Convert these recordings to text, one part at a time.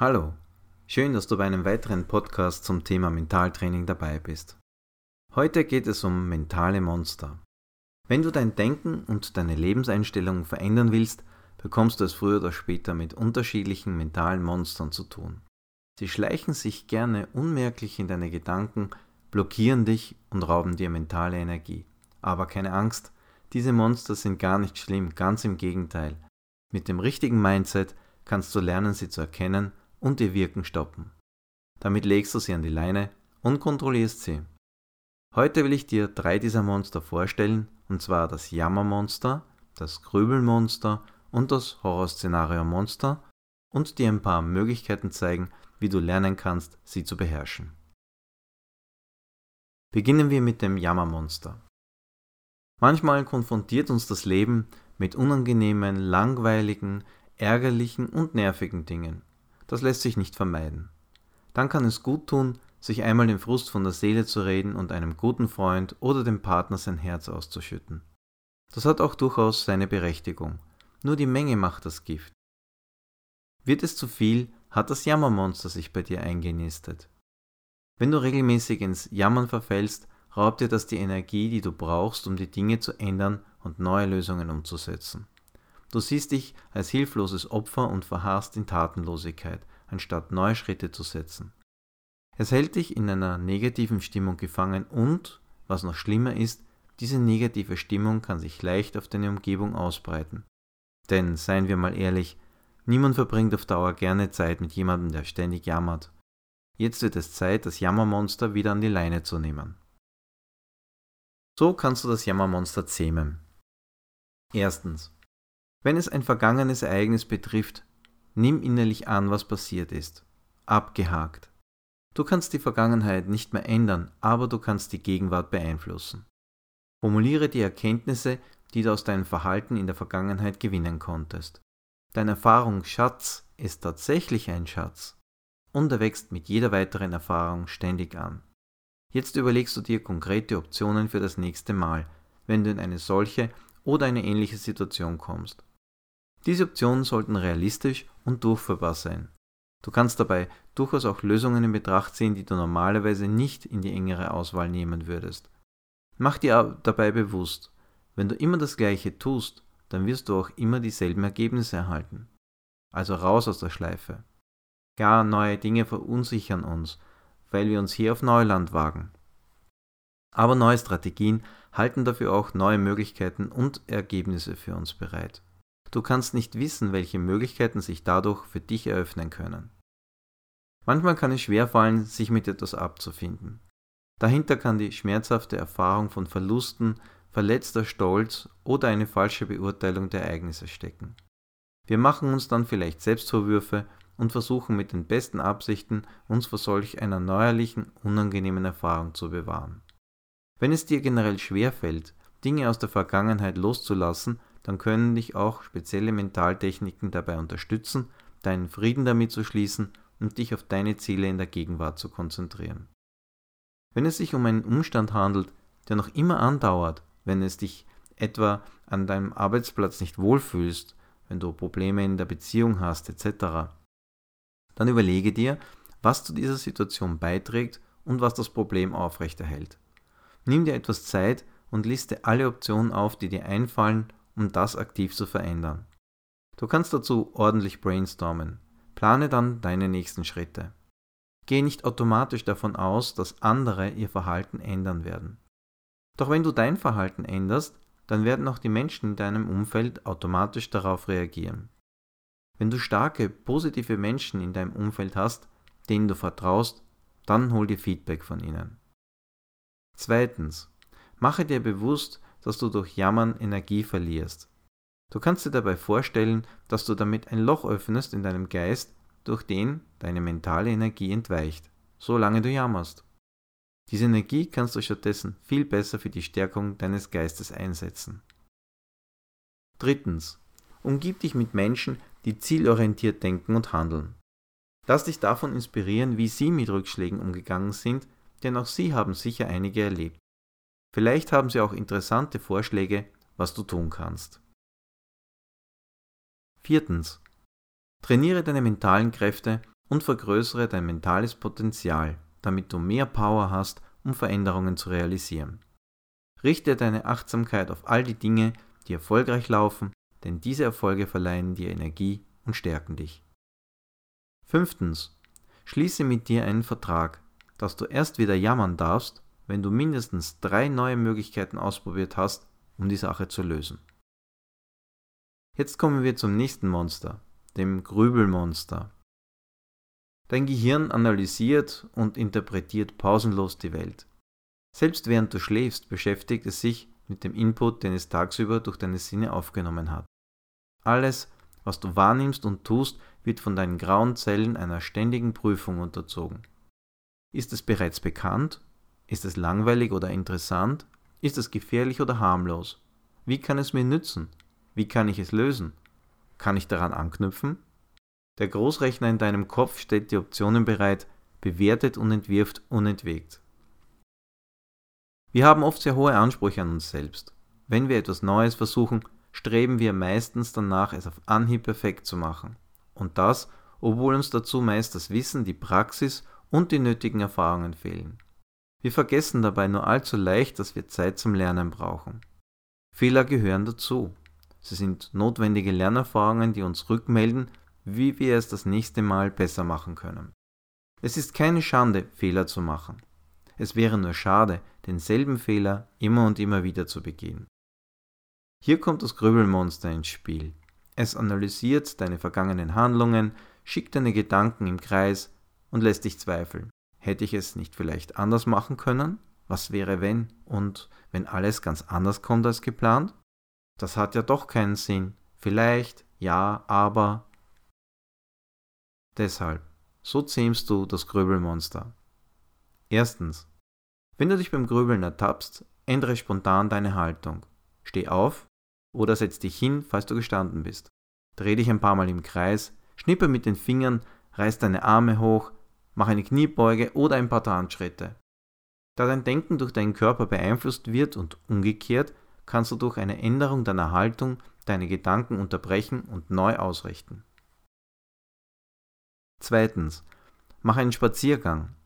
Hallo, schön, dass du bei einem weiteren Podcast zum Thema Mentaltraining dabei bist. Heute geht es um mentale Monster. Wenn du dein Denken und deine Lebenseinstellung verändern willst, bekommst du es früher oder später mit unterschiedlichen mentalen Monstern zu tun. Sie schleichen sich gerne unmerklich in deine Gedanken, blockieren dich und rauben dir mentale Energie. Aber keine Angst, diese Monster sind gar nicht schlimm, ganz im Gegenteil. Mit dem richtigen Mindset kannst du lernen, sie zu erkennen und ihr Wirken stoppen. Damit legst du sie an die Leine und kontrollierst sie. Heute will ich dir drei dieser Monster vorstellen, und zwar das Jammermonster, das Grübelmonster und das Horrorszenario-Monster und dir ein paar Möglichkeiten zeigen, wie du lernen kannst, sie zu beherrschen. Beginnen wir mit dem Jammermonster. Manchmal konfrontiert uns das Leben mit unangenehmen, langweiligen, ärgerlichen und nervigen Dingen. Das lässt sich nicht vermeiden. Dann kann es gut tun, sich einmal den Frust von der Seele zu reden und einem guten Freund oder dem Partner sein Herz auszuschütten. Das hat auch durchaus seine Berechtigung. Nur die Menge macht das Gift. Wird es zu viel, hat das Jammermonster sich bei dir eingenistet. Wenn du regelmäßig ins Jammern verfällst, raubt dir das die Energie, die du brauchst, um die Dinge zu ändern und neue Lösungen umzusetzen. Du siehst dich als hilfloses Opfer und verharrst in Tatenlosigkeit, anstatt neue Schritte zu setzen. Es hält dich in einer negativen Stimmung gefangen und, was noch schlimmer ist, diese negative Stimmung kann sich leicht auf deine Umgebung ausbreiten. Denn, seien wir mal ehrlich, niemand verbringt auf Dauer gerne Zeit mit jemandem, der ständig jammert. Jetzt wird es Zeit, das Jammermonster wieder an die Leine zu nehmen. So kannst du das Jammermonster zähmen. Erstens. Wenn es ein vergangenes Ereignis betrifft, nimm innerlich an, was passiert ist. Abgehakt. Du kannst die Vergangenheit nicht mehr ändern, aber du kannst die Gegenwart beeinflussen. Formuliere die Erkenntnisse, die du aus deinem Verhalten in der Vergangenheit gewinnen konntest. Dein Erfahrungsschatz ist tatsächlich ein Schatz und er wächst mit jeder weiteren Erfahrung ständig an. Jetzt überlegst du dir konkrete Optionen für das nächste Mal, wenn du in eine solche oder eine ähnliche Situation kommst. Diese Optionen sollten realistisch und durchführbar sein. Du kannst dabei durchaus auch Lösungen in Betracht ziehen, die du normalerweise nicht in die engere Auswahl nehmen würdest. Mach dir dabei bewusst, wenn du immer das Gleiche tust, dann wirst du auch immer dieselben Ergebnisse erhalten. Also raus aus der Schleife. Gar neue Dinge verunsichern uns, weil wir uns hier auf Neuland wagen. Aber neue Strategien halten dafür auch neue Möglichkeiten und Ergebnisse für uns bereit. Du kannst nicht wissen, welche Möglichkeiten sich dadurch für dich eröffnen können. Manchmal kann es schwer fallen, sich mit etwas abzufinden. Dahinter kann die schmerzhafte Erfahrung von Verlusten, verletzter Stolz oder eine falsche Beurteilung der Ereignisse stecken. Wir machen uns dann vielleicht Selbstvorwürfe und versuchen mit den besten Absichten, uns vor solch einer neuerlichen, unangenehmen Erfahrung zu bewahren. Wenn es dir generell schwer fällt, Dinge aus der Vergangenheit loszulassen, dann können dich auch spezielle Mentaltechniken dabei unterstützen, deinen Frieden damit zu schließen und dich auf deine Ziele in der Gegenwart zu konzentrieren. Wenn es sich um einen Umstand handelt, der noch immer andauert, wenn es dich etwa an deinem Arbeitsplatz nicht wohlfühlst, wenn du Probleme in der Beziehung hast etc., dann überlege dir, was zu dieser Situation beiträgt und was das Problem aufrechterhält. Nimm dir etwas Zeit und liste alle Optionen auf, die dir einfallen um das aktiv zu verändern. Du kannst dazu ordentlich brainstormen. Plane dann deine nächsten Schritte. Gehe nicht automatisch davon aus, dass andere ihr Verhalten ändern werden. Doch wenn du dein Verhalten änderst, dann werden auch die Menschen in deinem Umfeld automatisch darauf reagieren. Wenn du starke, positive Menschen in deinem Umfeld hast, denen du vertraust, dann hol dir Feedback von ihnen. Zweitens, mache dir bewusst, dass du durch Jammern Energie verlierst. Du kannst dir dabei vorstellen, dass du damit ein Loch öffnest in deinem Geist, durch den deine mentale Energie entweicht, solange du jammerst. Diese Energie kannst du stattdessen viel besser für die Stärkung deines Geistes einsetzen. Drittens. Umgib dich mit Menschen, die zielorientiert denken und handeln. Lass dich davon inspirieren, wie sie mit Rückschlägen umgegangen sind, denn auch sie haben sicher einige erlebt. Vielleicht haben sie auch interessante Vorschläge, was du tun kannst. Viertens. Trainiere deine mentalen Kräfte und vergrößere dein mentales Potenzial, damit du mehr Power hast, um Veränderungen zu realisieren. Richte deine Achtsamkeit auf all die Dinge, die erfolgreich laufen, denn diese Erfolge verleihen dir Energie und stärken dich. Fünftens. Schließe mit dir einen Vertrag, dass du erst wieder jammern darfst, wenn du mindestens drei neue Möglichkeiten ausprobiert hast, um die Sache zu lösen. Jetzt kommen wir zum nächsten Monster, dem Grübelmonster. Dein Gehirn analysiert und interpretiert pausenlos die Welt. Selbst während du schläfst, beschäftigt es sich mit dem Input, den es tagsüber durch deine Sinne aufgenommen hat. Alles, was du wahrnimmst und tust, wird von deinen grauen Zellen einer ständigen Prüfung unterzogen. Ist es bereits bekannt? Ist es langweilig oder interessant? Ist es gefährlich oder harmlos? Wie kann es mir nützen? Wie kann ich es lösen? Kann ich daran anknüpfen? Der Großrechner in deinem Kopf stellt die Optionen bereit, bewertet und entwirft unentwegt. Wir haben oft sehr hohe Ansprüche an uns selbst. Wenn wir etwas Neues versuchen, streben wir meistens danach, es auf Anhieb perfekt zu machen. Und das, obwohl uns dazu meist das Wissen, die Praxis und die nötigen Erfahrungen fehlen. Wir vergessen dabei nur allzu leicht, dass wir Zeit zum Lernen brauchen. Fehler gehören dazu. Sie sind notwendige Lernerfahrungen, die uns rückmelden, wie wir es das nächste Mal besser machen können. Es ist keine Schande, Fehler zu machen. Es wäre nur schade, denselben Fehler immer und immer wieder zu begehen. Hier kommt das Grübelmonster ins Spiel. Es analysiert deine vergangenen Handlungen, schickt deine Gedanken im Kreis und lässt dich zweifeln. Hätte ich es nicht vielleicht anders machen können? Was wäre wenn? Und wenn alles ganz anders kommt als geplant? Das hat ja doch keinen Sinn. Vielleicht, ja, aber. Deshalb, so zähmst du das Grübelmonster. Erstens, wenn du dich beim Grübeln ertappst, ändere spontan deine Haltung. Steh auf oder setz dich hin, falls du gestanden bist. Dreh dich ein paar Mal im Kreis, schnippe mit den Fingern, reiß deine Arme hoch, mach eine Kniebeuge oder ein paar Tanzschritte. Da dein Denken durch deinen Körper beeinflusst wird und umgekehrt, kannst du durch eine Änderung deiner Haltung deine Gedanken unterbrechen und neu ausrichten. Zweitens, mach einen Spaziergang.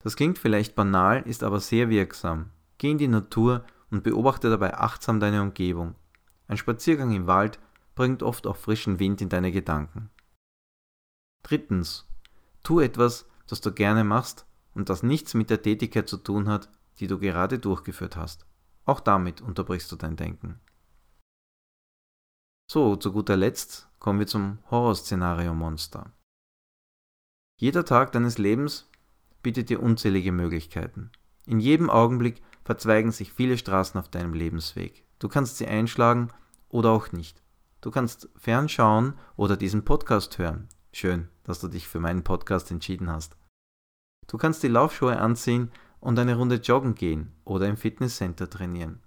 Das klingt vielleicht banal, ist aber sehr wirksam. Geh in die Natur und beobachte dabei achtsam deine Umgebung. Ein Spaziergang im Wald bringt oft auch frischen Wind in deine Gedanken. Drittens, tu etwas, das du gerne machst und das nichts mit der Tätigkeit zu tun hat, die du gerade durchgeführt hast. Auch damit unterbrichst du dein Denken. So, zu guter Letzt kommen wir zum Horrorszenario-Monster. Jeder Tag deines Lebens bietet dir unzählige Möglichkeiten. In jedem Augenblick verzweigen sich viele Straßen auf deinem Lebensweg. Du kannst sie einschlagen oder auch nicht. Du kannst fernschauen oder diesen Podcast hören. Schön, dass du dich für meinen Podcast entschieden hast. Du kannst die Laufschuhe anziehen und eine Runde joggen gehen oder im Fitnesscenter trainieren.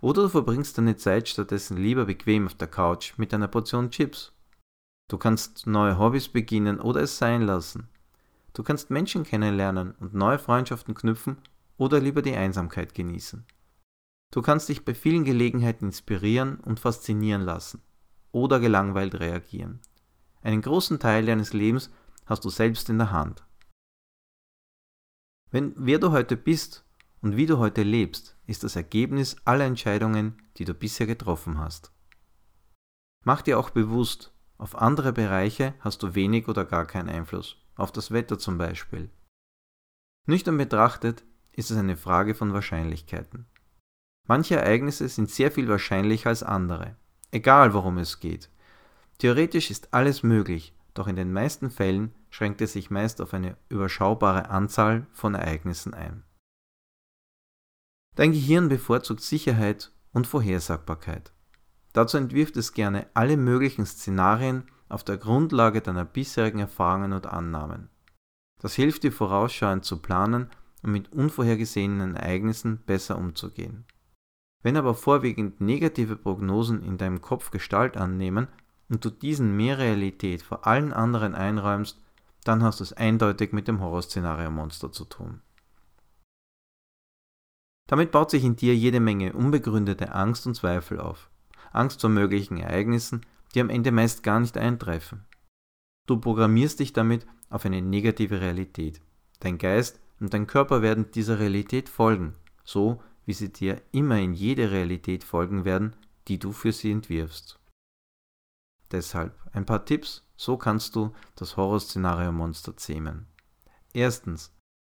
Oder du verbringst deine Zeit stattdessen lieber bequem auf der Couch mit einer Portion Chips. Du kannst neue Hobbys beginnen oder es sein lassen. Du kannst Menschen kennenlernen und neue Freundschaften knüpfen oder lieber die Einsamkeit genießen. Du kannst dich bei vielen Gelegenheiten inspirieren und faszinieren lassen oder gelangweilt reagieren. Einen großen Teil deines Lebens hast du selbst in der Hand. Wenn wer du heute bist und wie du heute lebst, ist das Ergebnis aller Entscheidungen, die du bisher getroffen hast. Mach dir auch bewusst, auf andere Bereiche hast du wenig oder gar keinen Einfluss auf das Wetter zum Beispiel. Nüchtern betrachtet ist es eine Frage von Wahrscheinlichkeiten. Manche Ereignisse sind sehr viel wahrscheinlicher als andere, egal worum es geht. Theoretisch ist alles möglich, doch in den meisten Fällen schränkt es sich meist auf eine überschaubare Anzahl von Ereignissen ein. Dein Gehirn bevorzugt Sicherheit und Vorhersagbarkeit. Dazu entwirft es gerne alle möglichen Szenarien auf der Grundlage deiner bisherigen Erfahrungen und Annahmen. Das hilft dir vorausschauend zu planen und mit unvorhergesehenen Ereignissen besser umzugehen. Wenn aber vorwiegend negative Prognosen in deinem Kopf Gestalt annehmen und du diesen mehr Realität vor allen anderen einräumst, dann hast du es eindeutig mit dem Horrorszenario-Monster zu tun. Damit baut sich in dir jede Menge unbegründete Angst und Zweifel auf. Angst vor möglichen Ereignissen, die am Ende meist gar nicht eintreffen. Du programmierst dich damit auf eine negative Realität. Dein Geist und dein Körper werden dieser Realität folgen, so wie sie dir immer in jede Realität folgen werden, die du für sie entwirfst. Deshalb ein paar Tipps, so kannst du das Horrorszenario-Monster zähmen. Erstens,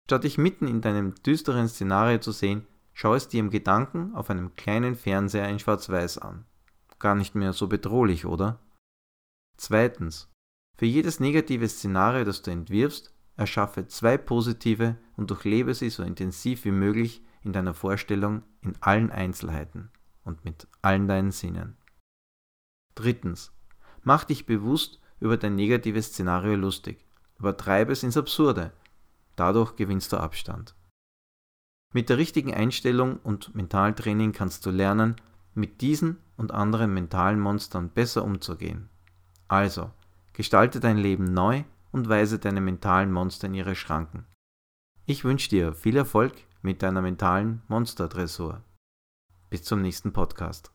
statt dich mitten in deinem düsteren Szenario zu sehen, schau es dir im Gedanken auf einem kleinen Fernseher in Schwarz-Weiß an. Gar nicht mehr so bedrohlich, oder? Zweitens, für jedes negative Szenario, das du entwirfst, erschaffe zwei positive und durchlebe sie so intensiv wie möglich in deiner Vorstellung in allen Einzelheiten und mit allen deinen Sinnen. Drittens, mach dich bewusst über dein negatives Szenario lustig, übertreibe es ins Absurde, dadurch gewinnst du Abstand. Mit der richtigen Einstellung und Mentaltraining kannst du lernen, mit diesen und anderen mentalen Monstern besser umzugehen. Also, gestalte dein Leben neu und weise deine mentalen Monster in ihre Schranken. Ich wünsche dir viel Erfolg mit deiner mentalen Monsterdressur. Bis zum nächsten Podcast.